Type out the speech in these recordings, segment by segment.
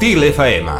Estil FM.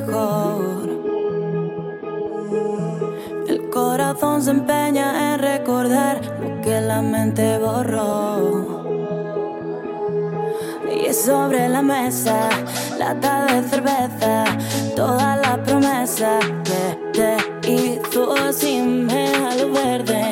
mejor. El corazón se empeña en recordar lo que la mente borró. Y es sobre la mesa, lata de cerveza, toda la promesa que te hizo sin me al verde.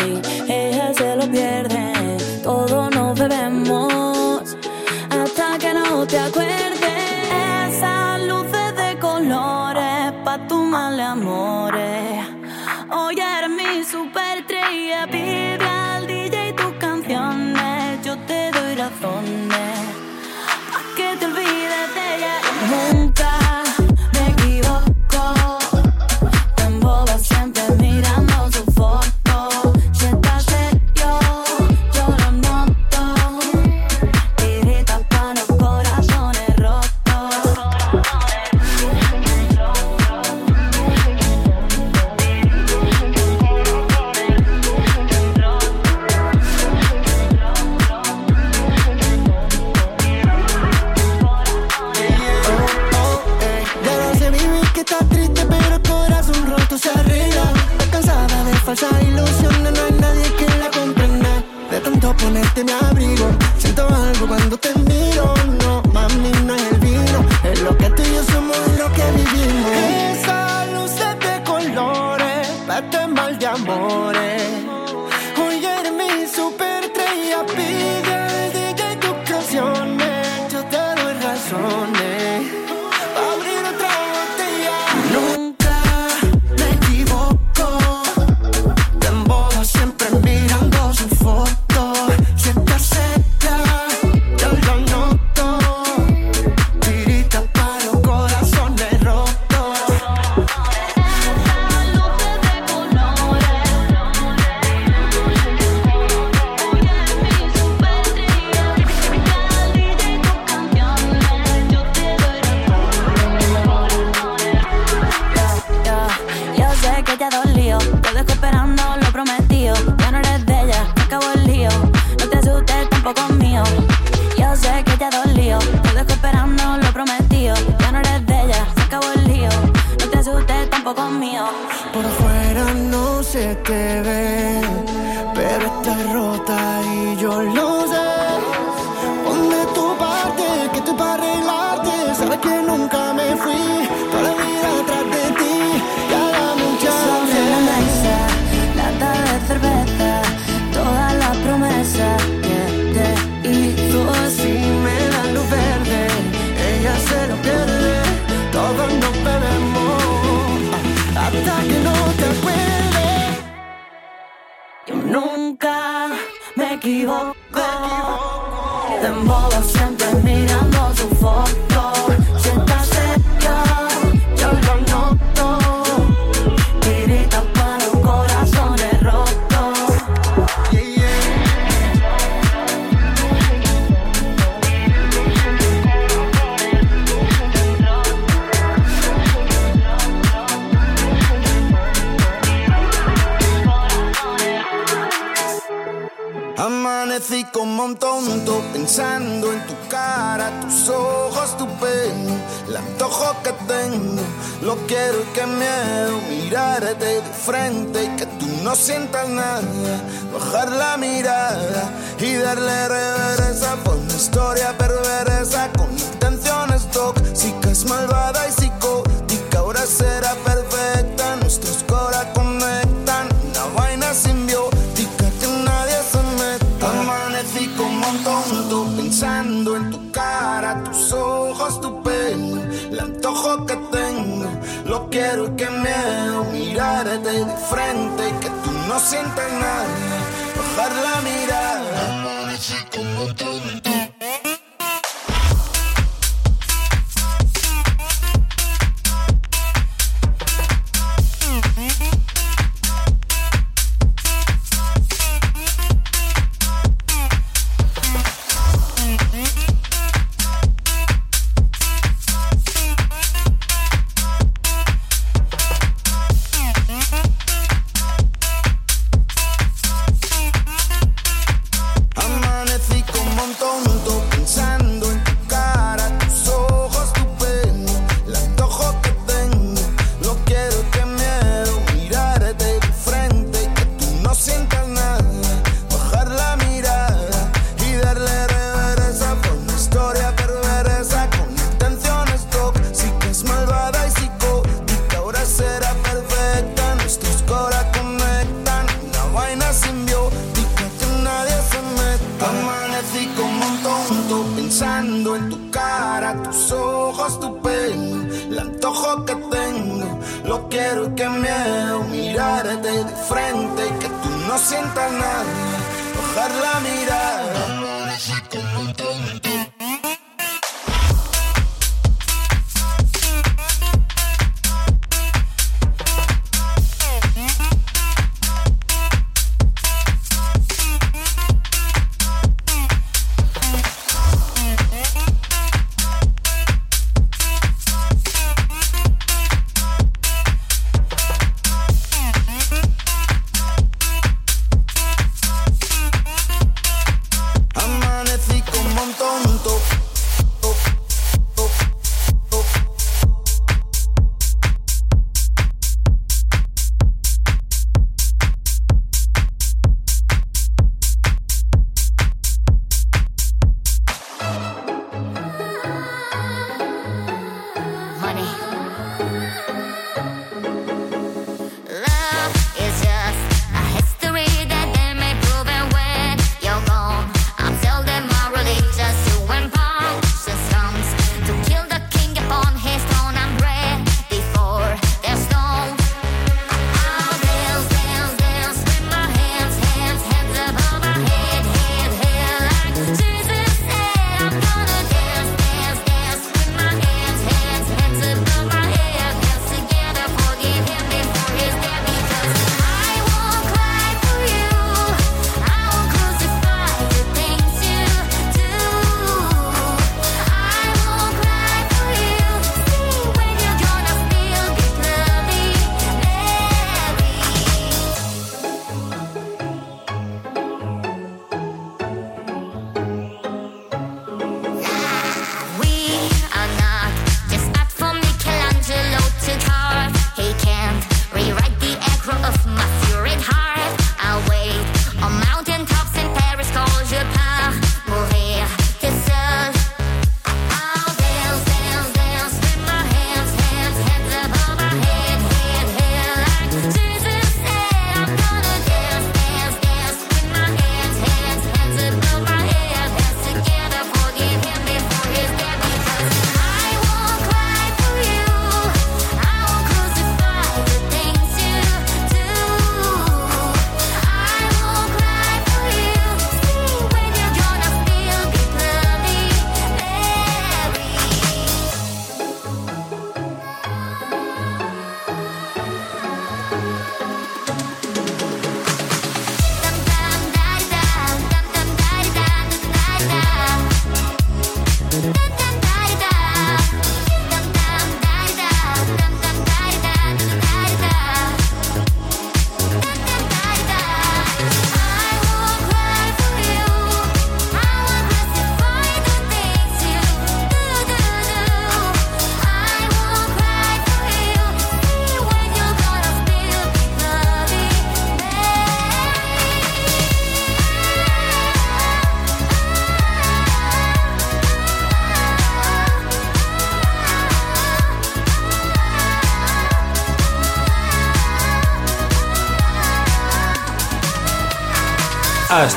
Que nunca me fui, toda vida atrás de ti. Cada muchacho sobre la mesa, lata de cerveza. Todas las promesas que te hizo así me da luz verde. Ella se lo pierde, todos nos bebemos. Habita que no te acuerdes. Yo nunca me equivoco. antojo que tengo lo quiero y que miedo mirarte de frente y que tú no sientas nada. Bajar la mirada y darle reversa por una historia perversa con intenciones tóxicas, malvada y psicótica. Ahora será perfecta nuestros quiero que me miedo mirarte de frente que tú no sientas nada. Bajar la mirada. Amanecí con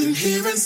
Been hearing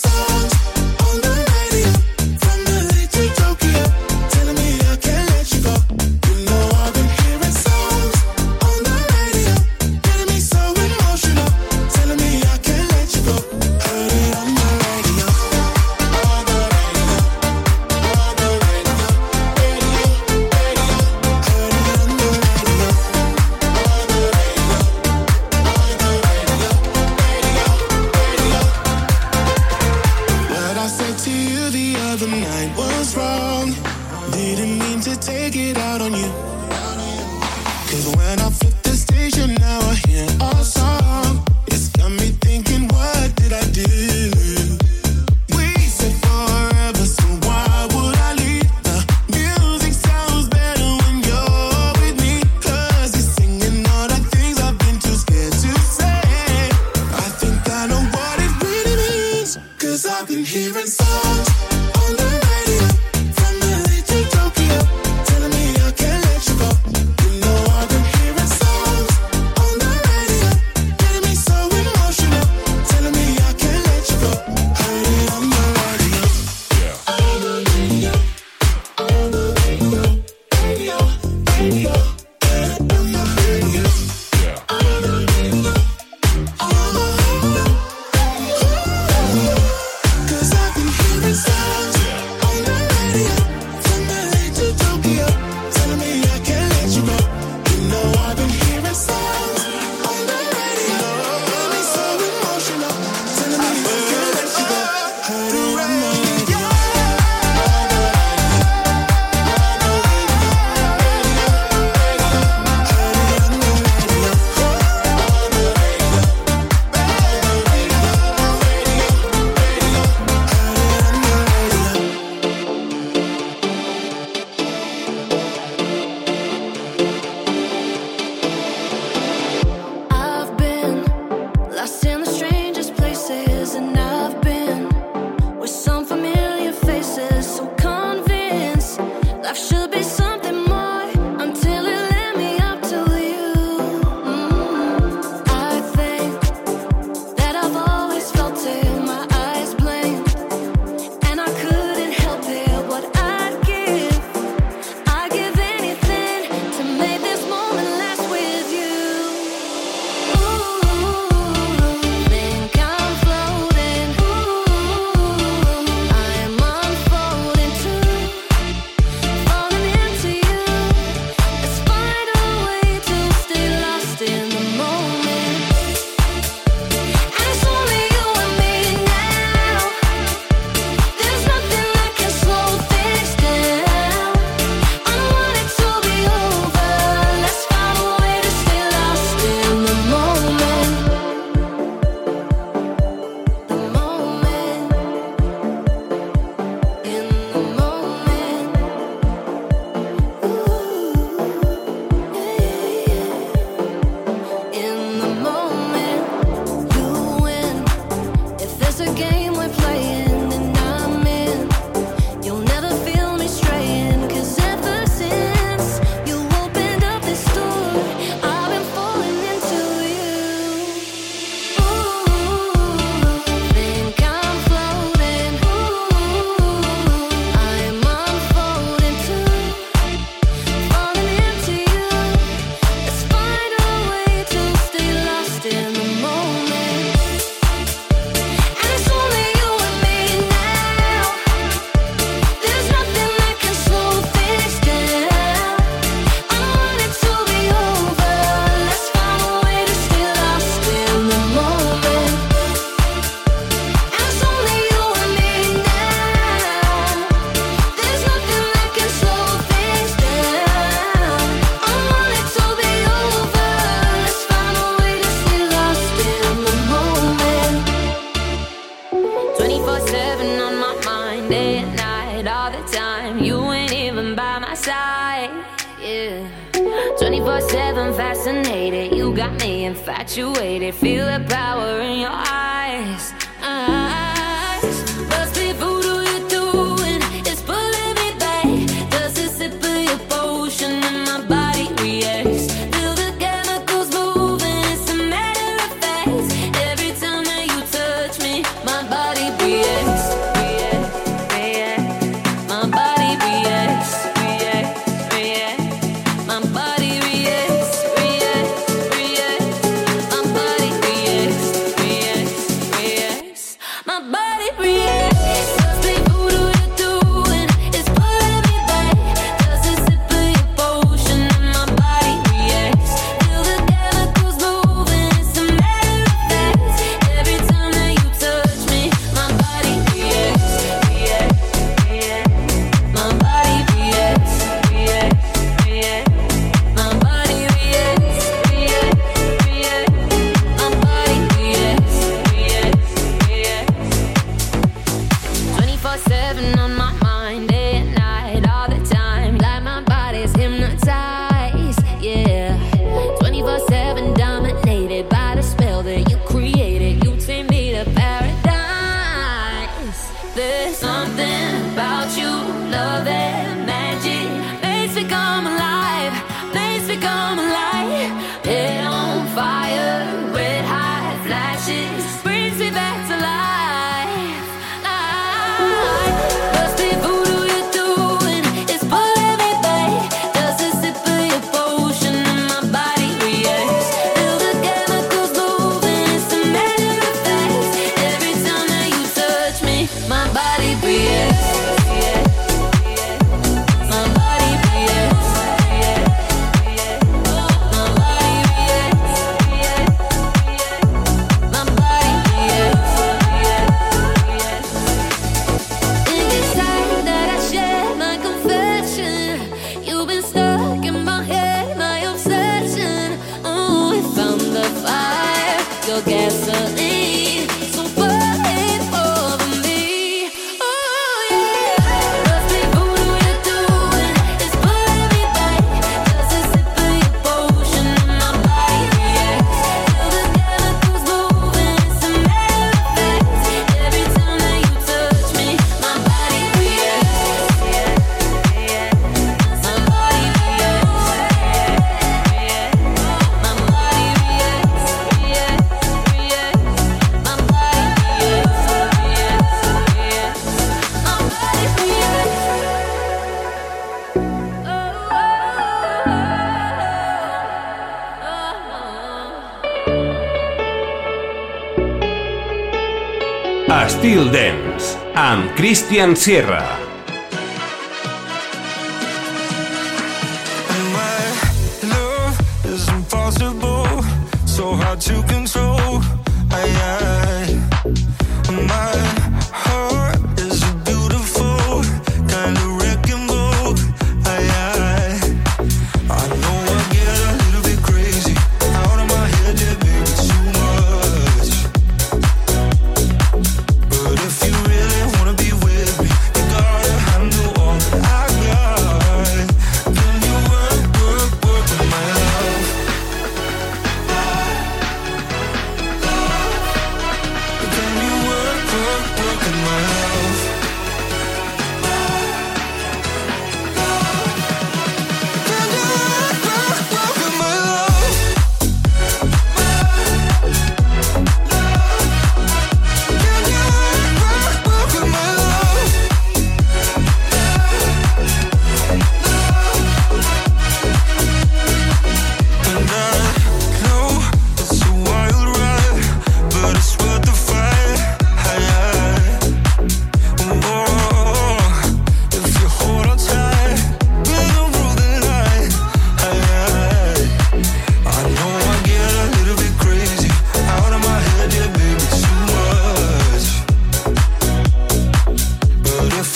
Christian Sierra.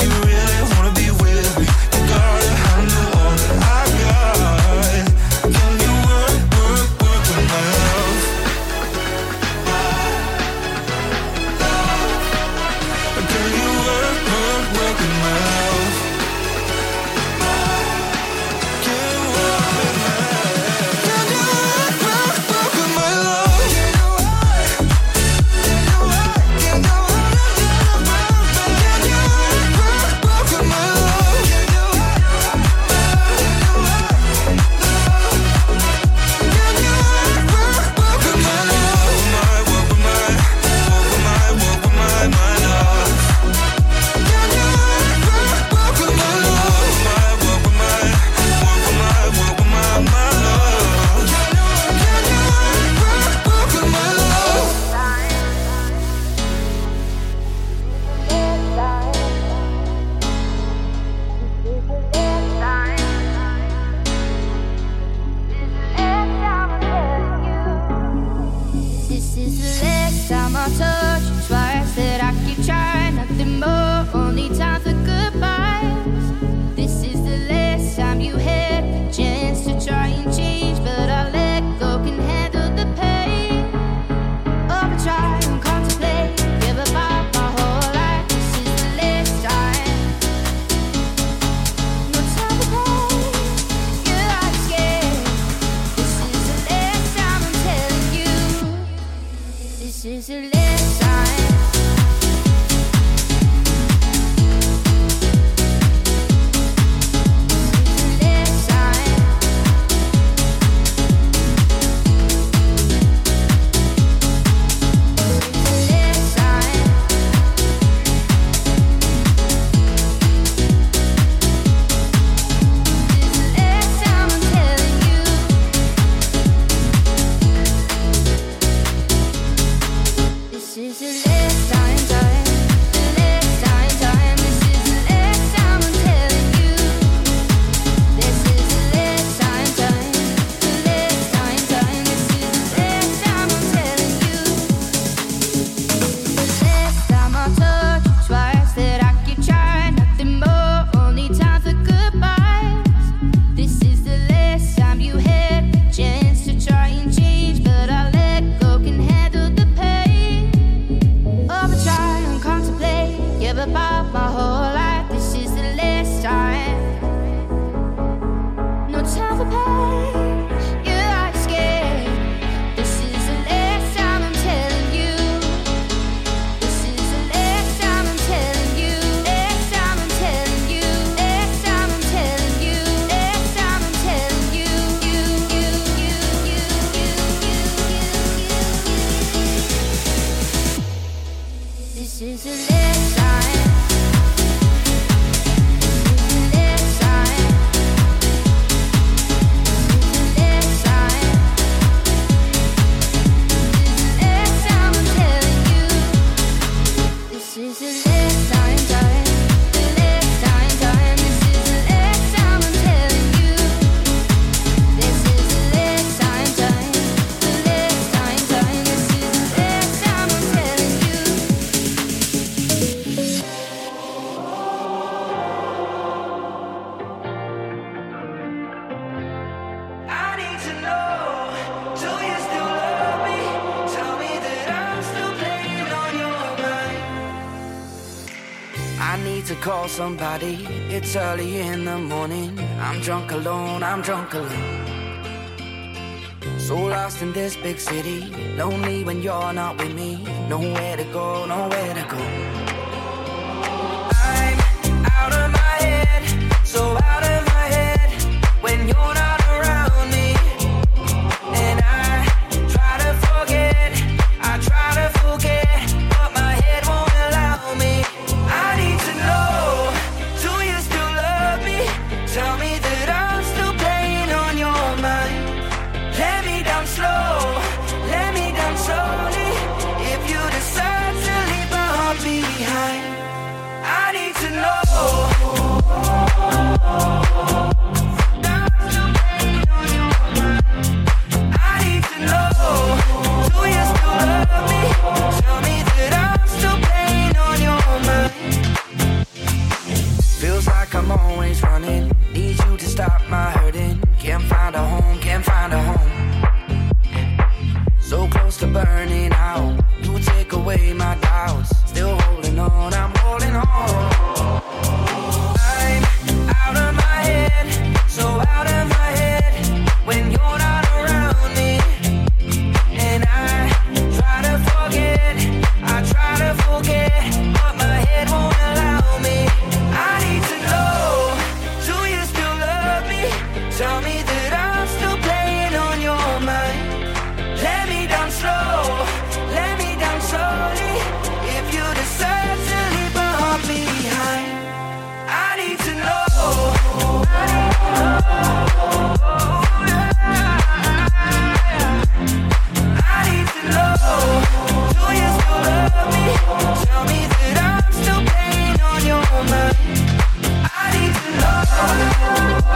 you really call somebody. It's early in the morning. I'm drunk alone, I'm drunk alone. So lost in this big city. Lonely when you're not with me. Nowhere to go, nowhere to go.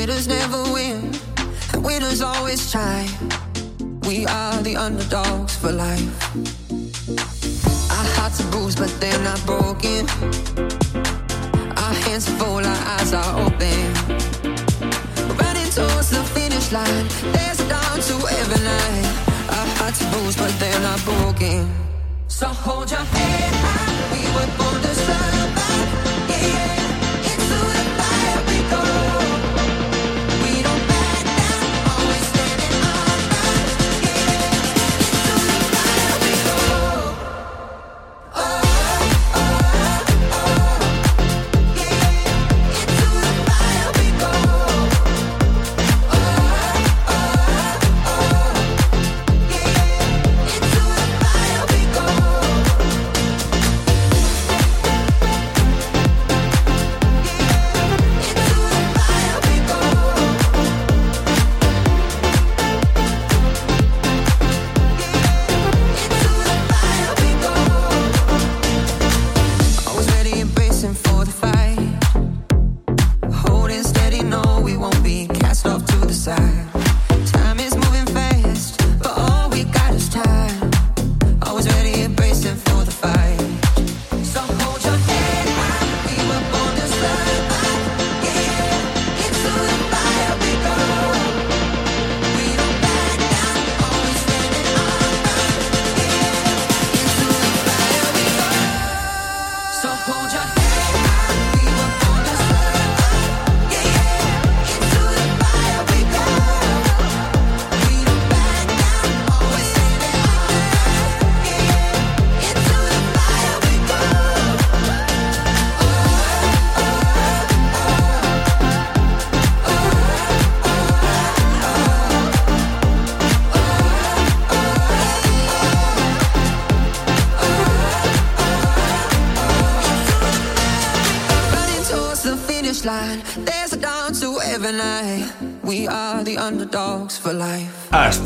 Winners never win, and winners always try. We are the underdogs for life. Our hearts are bruised, but they're not broken. Our hands are full, our eyes are open. Running towards the finish line, there's a dawn to every night. Our hearts are bruised, but they're not broken. So hold your head high, we were born to survive.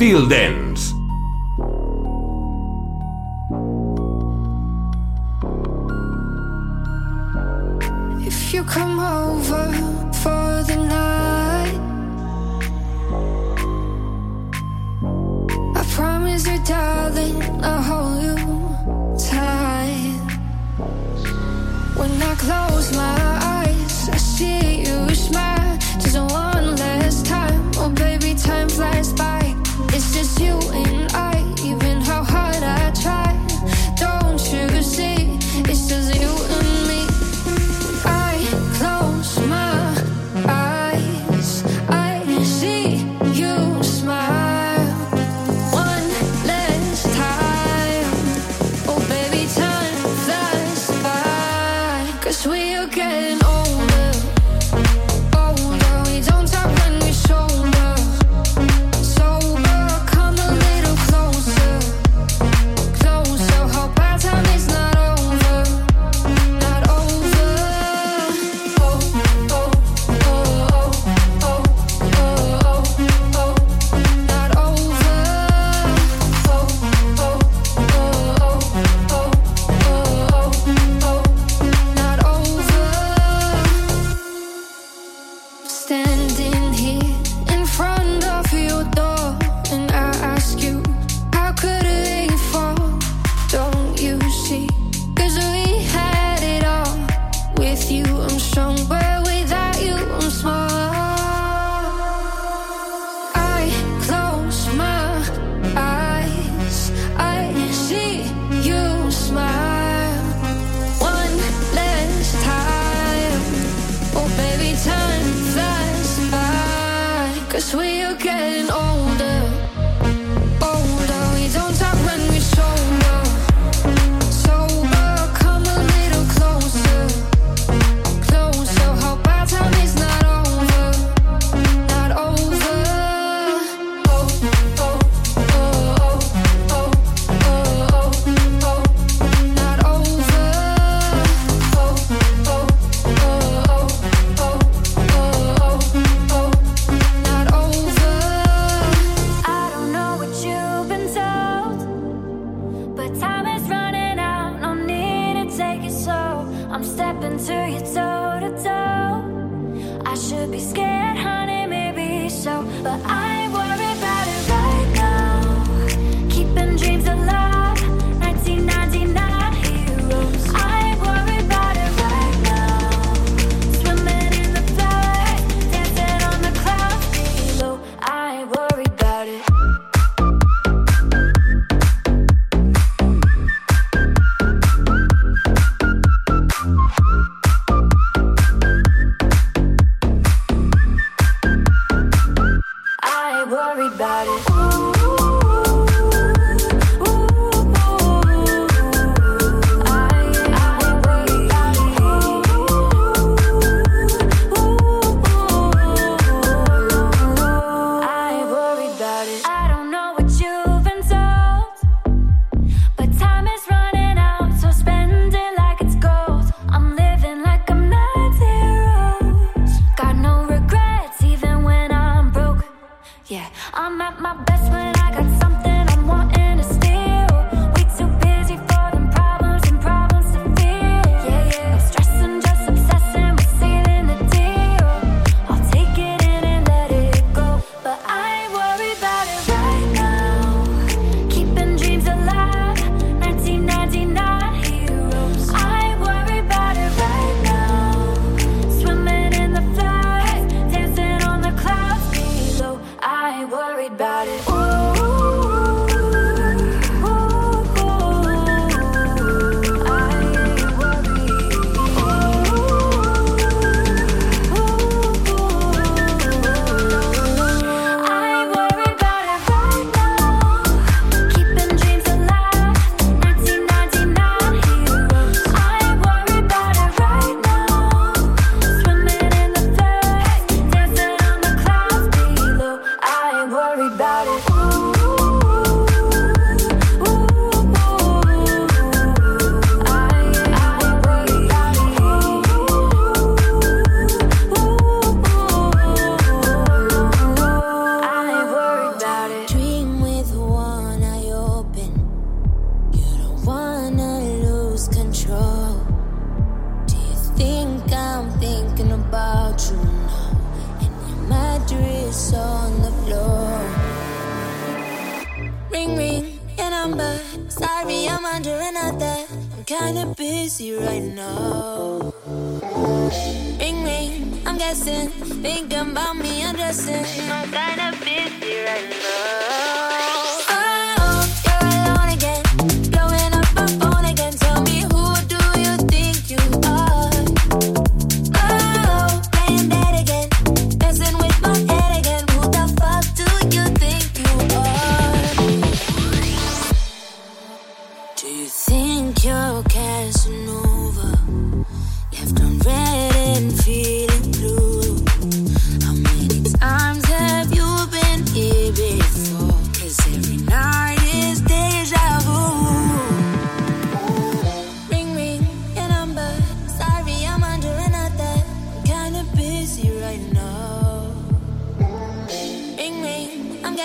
Till then.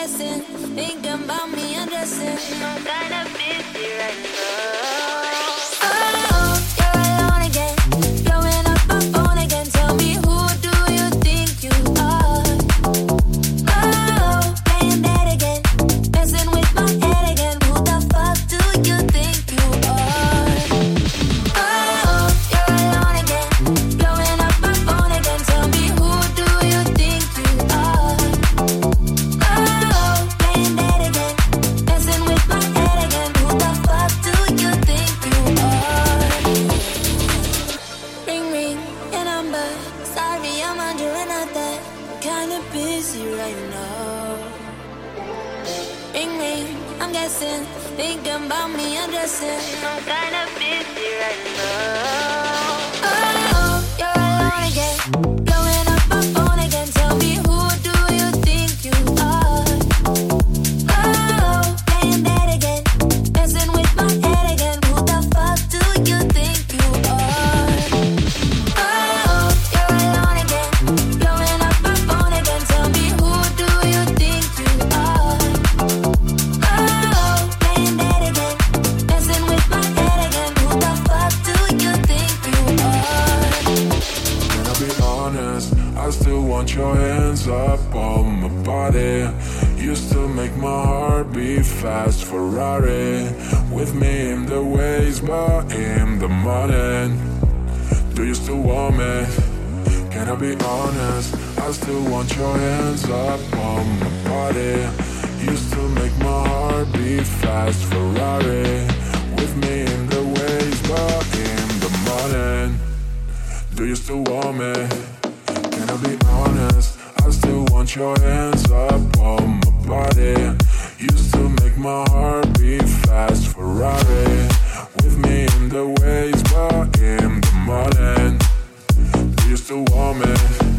guessing, thinking about me undressing. I'm kinda busy right now. still to want me. Can I be honest? I still want your hands up on my body. Used to make my heart beat fast, Ferrari. With me in the waves, but in the morning. you still want me.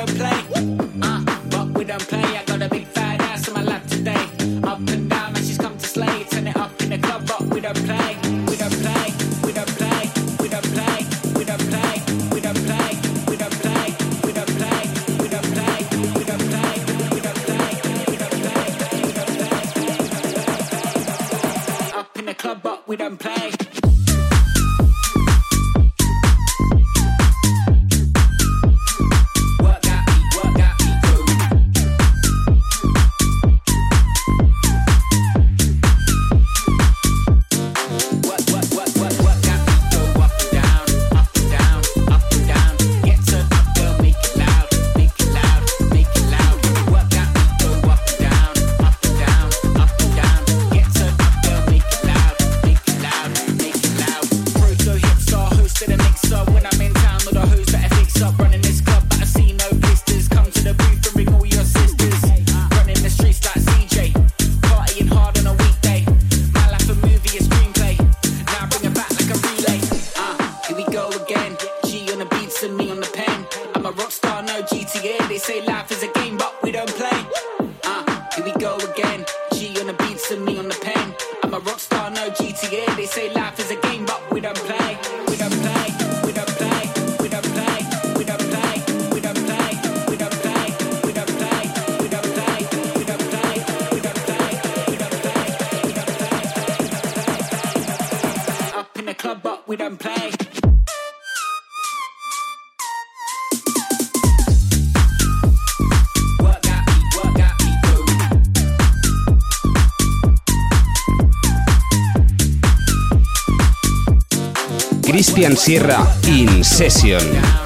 Cristian Sierra In Session.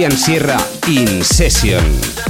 Cristian Sierra In Session.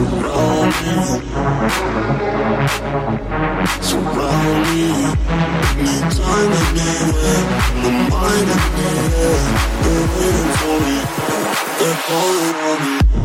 Surround Surround me. Anytime and The mind and the They're waiting for me They're calling on me.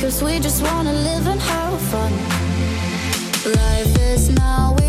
Cause we just wanna live and have fun. Life is now.